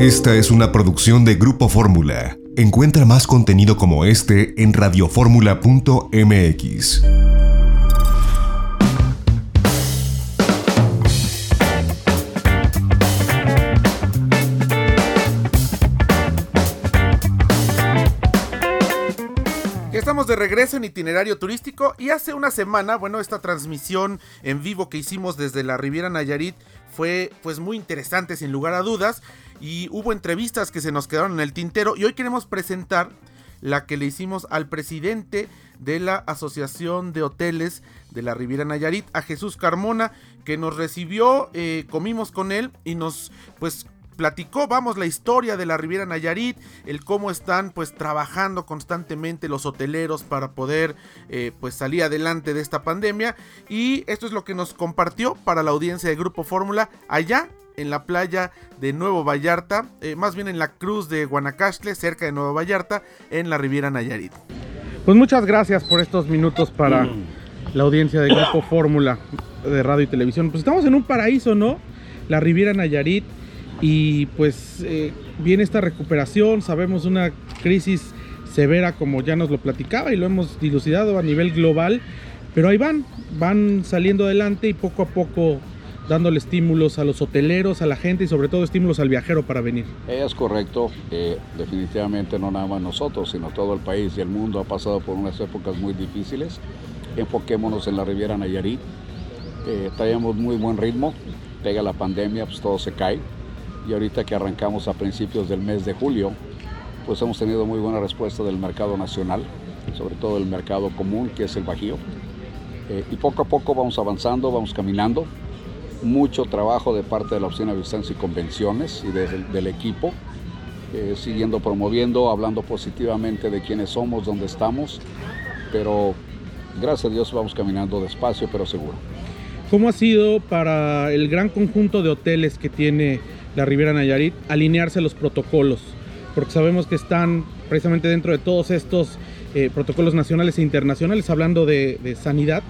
Esta es una producción de Grupo Fórmula. Encuentra más contenido como este en radioformula.mx. Estamos de regreso en itinerario turístico y hace una semana, bueno, esta transmisión en vivo que hicimos desde la Riviera Nayarit fue pues muy interesante sin lugar a dudas y hubo entrevistas que se nos quedaron en el tintero y hoy queremos presentar la que le hicimos al presidente de la Asociación de Hoteles de la Riviera Nayarit, a Jesús Carmona, que nos recibió, eh, comimos con él y nos pues platicó, vamos, la historia de la Riviera Nayarit, el cómo están pues trabajando constantemente los hoteleros para poder eh, pues salir adelante de esta pandemia. Y esto es lo que nos compartió para la audiencia de Grupo Fórmula allá en la playa de Nuevo Vallarta, eh, más bien en la cruz de Guanacaste, cerca de Nuevo Vallarta, en la Riviera Nayarit. Pues muchas gracias por estos minutos para mm. la audiencia de Grupo Fórmula de radio y televisión. Pues estamos en un paraíso, ¿no? La Riviera Nayarit y pues eh, viene esta recuperación, sabemos una crisis severa como ya nos lo platicaba y lo hemos dilucidado a nivel global, pero ahí van, van saliendo adelante y poco a poco dándole estímulos a los hoteleros, a la gente y sobre todo estímulos al viajero para venir. Es correcto, definitivamente no nada más nosotros, sino todo el país y el mundo ha pasado por unas épocas muy difíciles. Enfoquémonos en la Riviera Nayarit, eh, traemos muy buen ritmo, pega la pandemia, pues todo se cae y ahorita que arrancamos a principios del mes de julio, pues hemos tenido muy buena respuesta del mercado nacional, sobre todo del mercado común que es el Bajío. Eh, y poco a poco vamos avanzando, vamos caminando. Mucho trabajo de parte de la Oficina de Visitantes y Convenciones y del equipo, eh, siguiendo promoviendo, hablando positivamente de quiénes somos, dónde estamos, pero gracias a Dios vamos caminando despacio pero seguro. ¿Cómo ha sido para el gran conjunto de hoteles que tiene la Riviera Nayarit, alinearse los protocolos, porque sabemos que están precisamente dentro de todos estos eh, protocolos nacionales e internacionales, hablando de, sanidad,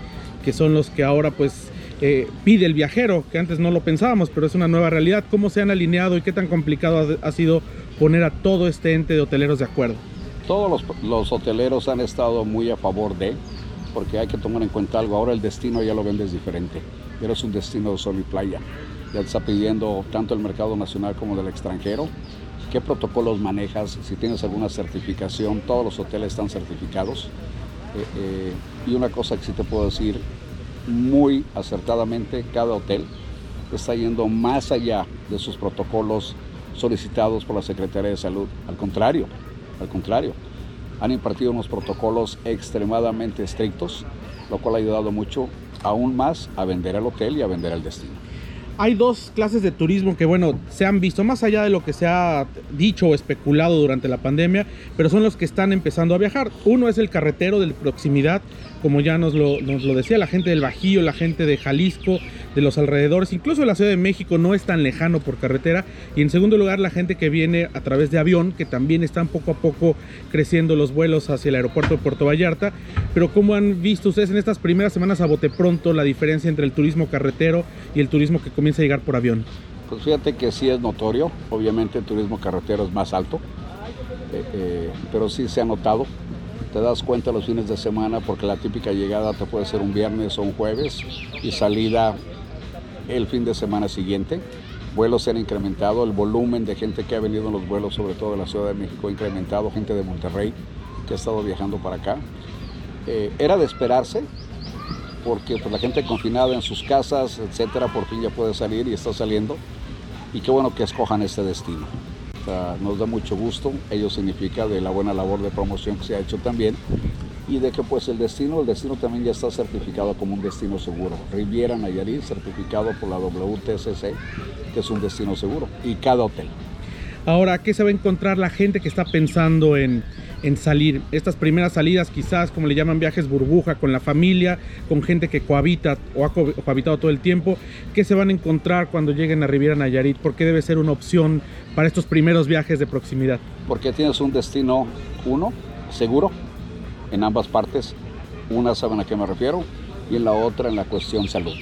que son los que ahora pues eh, pide el viajero, que antes no lo pensábamos, pero es una nueva realidad. ¿Cómo se han alineado y qué tan complicado ha, sido poner a todo este ente de hoteleros de acuerdo? Todos los, los hoteleros han estado muy a favor de, porque hay que tomar en cuenta algo, ahora el destino ya lo vendes diferente, es un destino de sol y playa ya te está pidiendo tanto el mercado nacional como del extranjero. ¿Qué protocolos manejas? Si tienes alguna certificación, todos los hoteles están certificados. Eh, eh, y una cosa que sí te puedo decir, muy acertadamente, cada hotel está yendo más allá de sus protocolos solicitados por la Secretaría de Salud. Al contrario, al contrario, han impartido unos protocolos extremadamente estrictos, lo cual ha ayudado mucho aún más a vender el hotel y a vender el destino hay dos clases de turismo que, bueno, se han visto más allá de lo que se ha dicho o especulado durante la pandemia, pero son los que están empezando a viajar. Uno es el carretero de proximidad, como ya nos lo, nos lo decía la gente del Bajío, la gente de Jalisco, de los alrededores, incluso la Ciudad de México no es tan lejano por carretera. Y en segundo lugar, la gente que viene a través de avión, que también están poco a poco creciendo los vuelos hacia el aeropuerto de Puerto Vallarta. Pero ¿cómo han visto ustedes en estas primeras semanas a bote pronto la diferencia entre el turismo carretero y el turismo que comienza a llegar por avión? Pues fíjate que sí es notorio, obviamente el turismo carretero es más alto, eh, eh, pero sí se ha notado te das cuenta los fines de semana porque la típica llegada te puede ser un viernes o un jueves y salida el fin de semana siguiente. Vuelos se han incrementado, el volumen de gente que ha venido en los vuelos, sobre todo de la Ciudad de México, ha incrementado, gente de Monterrey que ha estado viajando para acá. Eh, era de esperarse, porque pues, la gente confinada en sus casas, etcétera, por fin ya puede salir y está saliendo. Y qué bueno que escojan este destino. nos da mucho gusto, ello significa de la buena labor de promoción que se ha hecho también y de que pues el destino, el destino también ya está certificado como un destino seguro. Riviera Nayarit, certificado por la WTCC, que es un destino seguro, y cada hotel. Ahora, ¿qué se va a encontrar la gente que está pensando en, en salir? Estas primeras salidas, quizás, como le llaman viajes burbuja, con la familia, con gente que cohabita o ha cohabitado todo el tiempo. ¿Qué se van a encontrar cuando lleguen a Riviera Nayarit? ¿Por qué debe ser una opción para estos primeros viajes de proximidad? Porque tienes un destino, uno, seguro, en ambas partes. Una saben a qué me refiero y en la otra en la cuestión salud.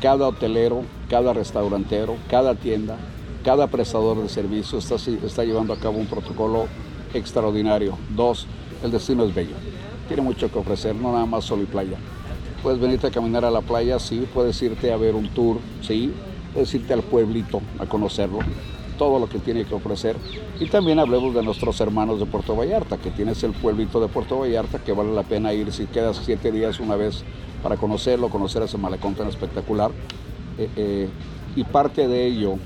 Cada hotelero, cada restaurantero, cada tienda cada prestador de servicio está, está llevando a cabo un protocolo extraordinario. Dos, el destino es bello. Tiene mucho que ofrecer, no nada más sol y playa. Puedes venirte a caminar a la playa, sí, puedes irte a ver un tour, sí, puedes irte al pueblito a conocerlo, todo lo que tiene que ofrecer. Y también hablemos de nuestros hermanos de Puerto Vallarta, que tienes el pueblito de Puerto Vallarta, que vale la pena ir si quedas siete días una vez para conocerlo, conocer ese malecón tan espectacular. Eh, eh, y parte de ello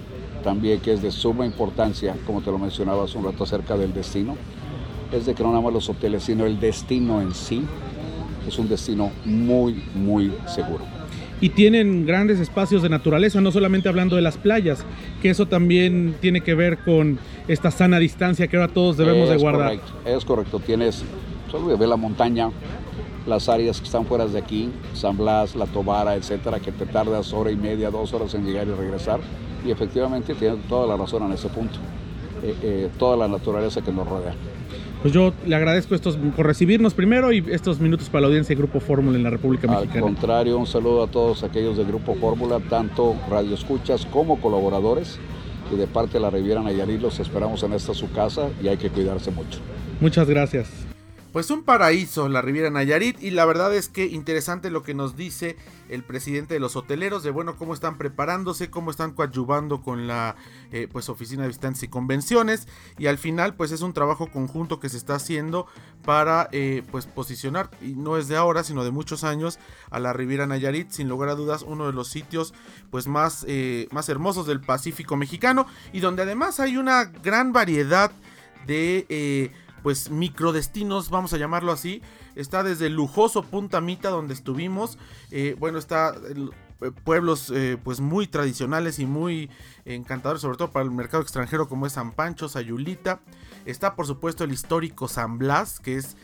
también que es de suma importancia, como te lo mencionaba hace un rato acerca del destino, es de que no nada más los hoteles, sino el destino en sí es un destino muy, muy seguro. Y tienen grandes espacios de naturaleza, no solamente hablando de las playas, que eso también tiene que ver con esta sana distancia que ahora todos debemos de guardar. Correcto, es correcto, tienes solo ver la montaña, las áreas que están fuera de aquí, San Blas, La Tobara, etcétera, que te tardas hora y media, dos horas en llegar y regresar, y efectivamente tienes toda la razón en ese punto, eh, eh, toda la naturaleza que nos rodea pues yo le agradezco estos por recibirnos primero y estos minutos para la audiencia de Grupo Fórmula en la República Mexicana. Al contrario, un saludo a todos aquellos de Grupo Fórmula, tanto radioescuchas como colaboradores. Y de parte de la Riviera Nayarit los esperamos en esta su casa y hay que cuidarse mucho. Muchas gracias. Pues un paraíso la Riviera Nayarit y la verdad es que interesante lo que nos dice el presidente de los hoteleros de bueno cómo están preparándose, cómo están coadyuvando con la eh, pues oficina de visitantes y convenciones y al final pues es un trabajo conjunto que se está haciendo para eh, pues posicionar y no es de ahora sino de muchos años a la Riviera Nayarit sin lugar a dudas uno de los sitios pues más, eh, más hermosos del Pacífico mexicano y donde además hay una gran variedad de pues microdestinos, vamos a llamarlo así. Está desde el lujoso Punta Mita donde estuvimos. Eh, bueno, está eh, pueblos eh, pues muy tradicionales y muy encantadores, sobre todo para el mercado extranjero como es San Pancho, Sayulita. Está por supuesto el histórico San Blas, que es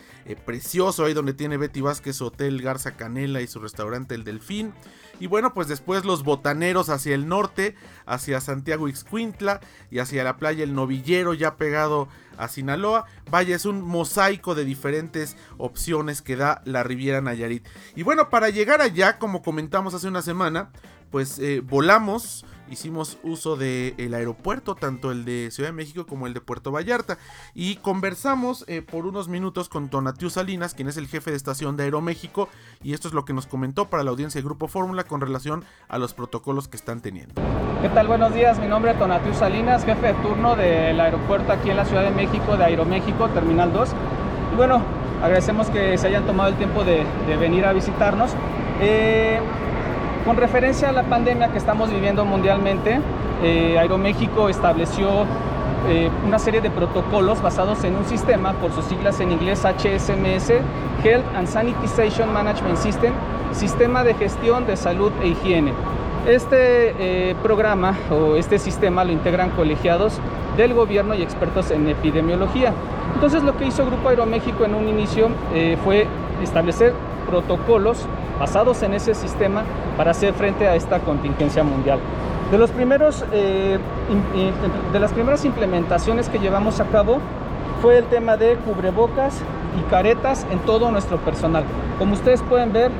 precioso, ahí donde tiene Betty Vázquez su hotel Garza Canela y su restaurante El Delfín. Y bueno, pues después los botaneros hacia el norte, hacia Santiago Ixcuintla y hacia la playa El Novillero ya pegado a Sinaloa. Vaya, es un mosaico de diferentes opciones que da la Riviera Nayarit. Y bueno, para llegar allá, como comentamos hace una semana, pues eh, volamos hicimos uso del aeropuerto, tanto el de Ciudad de México como el de Puerto Vallarta, y conversamos eh, por unos minutos con Tonatiu Salinas, quien es el jefe de estación de Aeroméxico, y esto es lo que nos comentó para la audiencia de Grupo Fórmula con relación a los protocolos que están teniendo. ¿Qué tal? Buenos días, mi nombre es Tonatiu Salinas, jefe de turno del aeropuerto aquí en la Ciudad de México, de Aeroméxico, Terminal 2. Y bueno, agradecemos que se hayan tomado el tiempo de, venir a visitarnos. Eh, con referencia a la pandemia que estamos viviendo mundialmente, eh, Aeroméxico estableció eh, una serie de protocolos basados en un sistema, por sus siglas en inglés HSMS, Health and Sanitization Management System, Sistema de Gestión de Salud e Higiene. Este eh, programa o este sistema lo integran colegiados del gobierno y expertos en epidemiología. Entonces lo que hizo Grupo Aeroméxico en un inicio fue establecer protocolos basados en ese sistema para hacer frente a esta contingencia mundial. De, los primeros, eh, de las primeras implementaciones que llevamos a cabo fue el tema de cubrebocas y caretas en todo nuestro personal. Como ustedes pueden ver,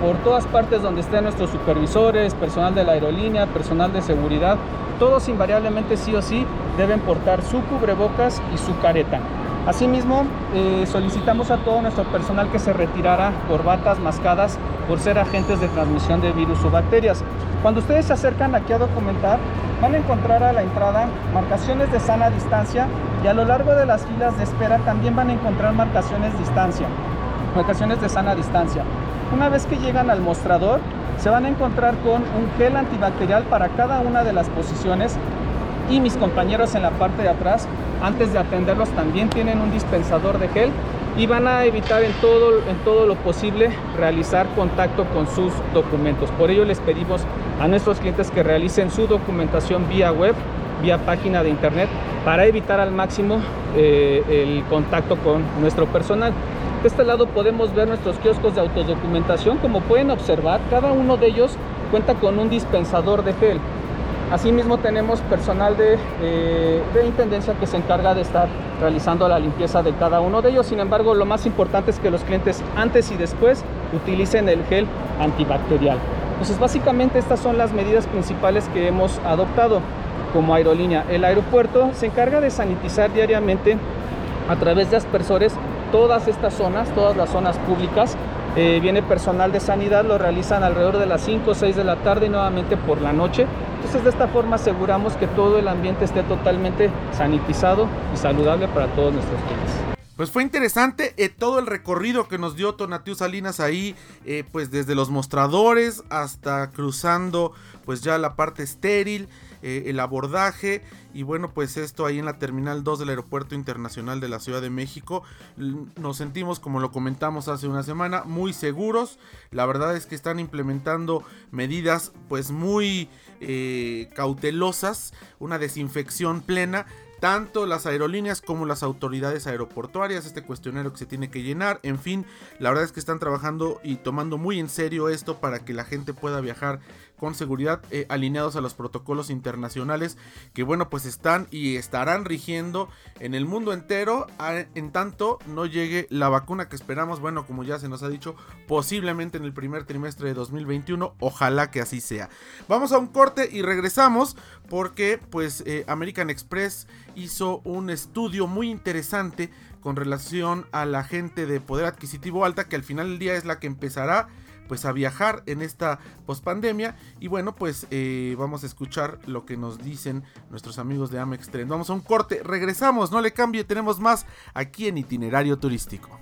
por todas partes donde estén nuestros supervisores, personal de la aerolínea, personal de seguridad, todos invariablemente sí o sí deben portar su cubrebocas y su careta. Asimismo, eh, solicitamos a todo nuestro personal que se retirara corbatas mascadas por ser agentes de transmisión de virus o bacterias. Cuando ustedes se acercan aquí a documentar, van a encontrar a la entrada marcaciones de sana distancia y a lo largo de las filas de espera también van a encontrar marcaciones de distancia, marcaciones de sana distancia. Una vez que llegan al mostrador, se van a encontrar con un gel antibacterial para cada una de las posiciones y mis compañeros en la parte de atrás antes de atenderlos también tienen un dispensador de gel y van a evitar en todo, en todo lo posible realizar contacto con sus documentos. Por ello les pedimos a nuestros clientes que realicen su documentación vía web, vía página de internet, para evitar al máximo eh, el contacto con nuestro personal. De este lado podemos ver nuestros kioscos de autodocumentación. Como pueden observar, cada uno de ellos cuenta con un dispensador de gel. Asimismo tenemos personal de, eh, de, intendencia que se encarga de estar realizando la limpieza de cada uno de ellos. Sin embargo, lo más importante es que los clientes antes y después utilicen el gel antibacterial. Entonces, básicamente estas son las medidas principales que hemos adoptado. como aerolínea. El aeropuerto se encarga de sanitizar diariamente a través de aspersores todas estas zonas, todas las zonas públicas. Eh, viene personal de sanidad, lo realizan alrededor de las 5 o 6 de la tarde y nuevamente por la noche. Entonces de esta forma aseguramos que todo el ambiente esté totalmente sanitizado y saludable para todos nuestros clientes. Pues fue interesante eh, todo el recorrido que nos dio Tonatiu Salinas ahí, eh, pues desde los mostradores hasta cruzando pues ya la parte estéril, eh, el abordaje. Y bueno pues esto ahí en la terminal 2 del aeropuerto internacional de la Ciudad de México. Nos sentimos como lo comentamos hace una semana muy seguros. La verdad es que están implementando medidas pues muy cautelosas una desinfección plena tanto las aerolíneas como las autoridades aeroportuarias, este cuestionario que se tiene que llenar, en fin, la verdad es que están trabajando y tomando muy en serio esto para que la gente pueda viajar con seguridad eh, alineados a los protocolos internacionales que bueno pues están y estarán rigiendo en el mundo entero en tanto no llegue la vacuna que esperamos bueno como ya se nos ha dicho posiblemente en el primer trimestre de 2021 ojalá que así sea. Vamos a un corte y regresamos porque pues eh, American Express hizo un estudio muy interesante con relación a la gente de poder adquisitivo alta que al final del día es la que empezará pues a viajar en esta pospandemia y bueno pues eh, vamos a escuchar lo que nos dicen nuestros amigos de Amex Trend. Vamos a un corte, regresamos, no le cambie, tenemos más aquí en itinerario turístico.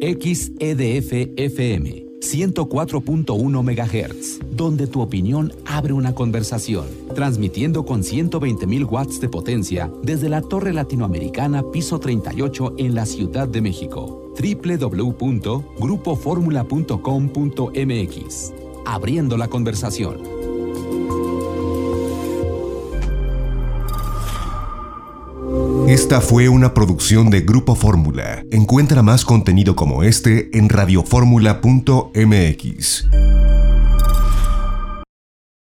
XEDF FM 104.1 MHz, donde tu opinión abre una conversación, transmitiendo con 120.000 watts de potencia desde la Torre Latinoamericana Piso 38 en la Ciudad de México. www.grupoformula.com.mx. Abriendo la conversación. Esta fue una producción de Grupo Fórmula. Encuentra más contenido como este en radioformula.mx.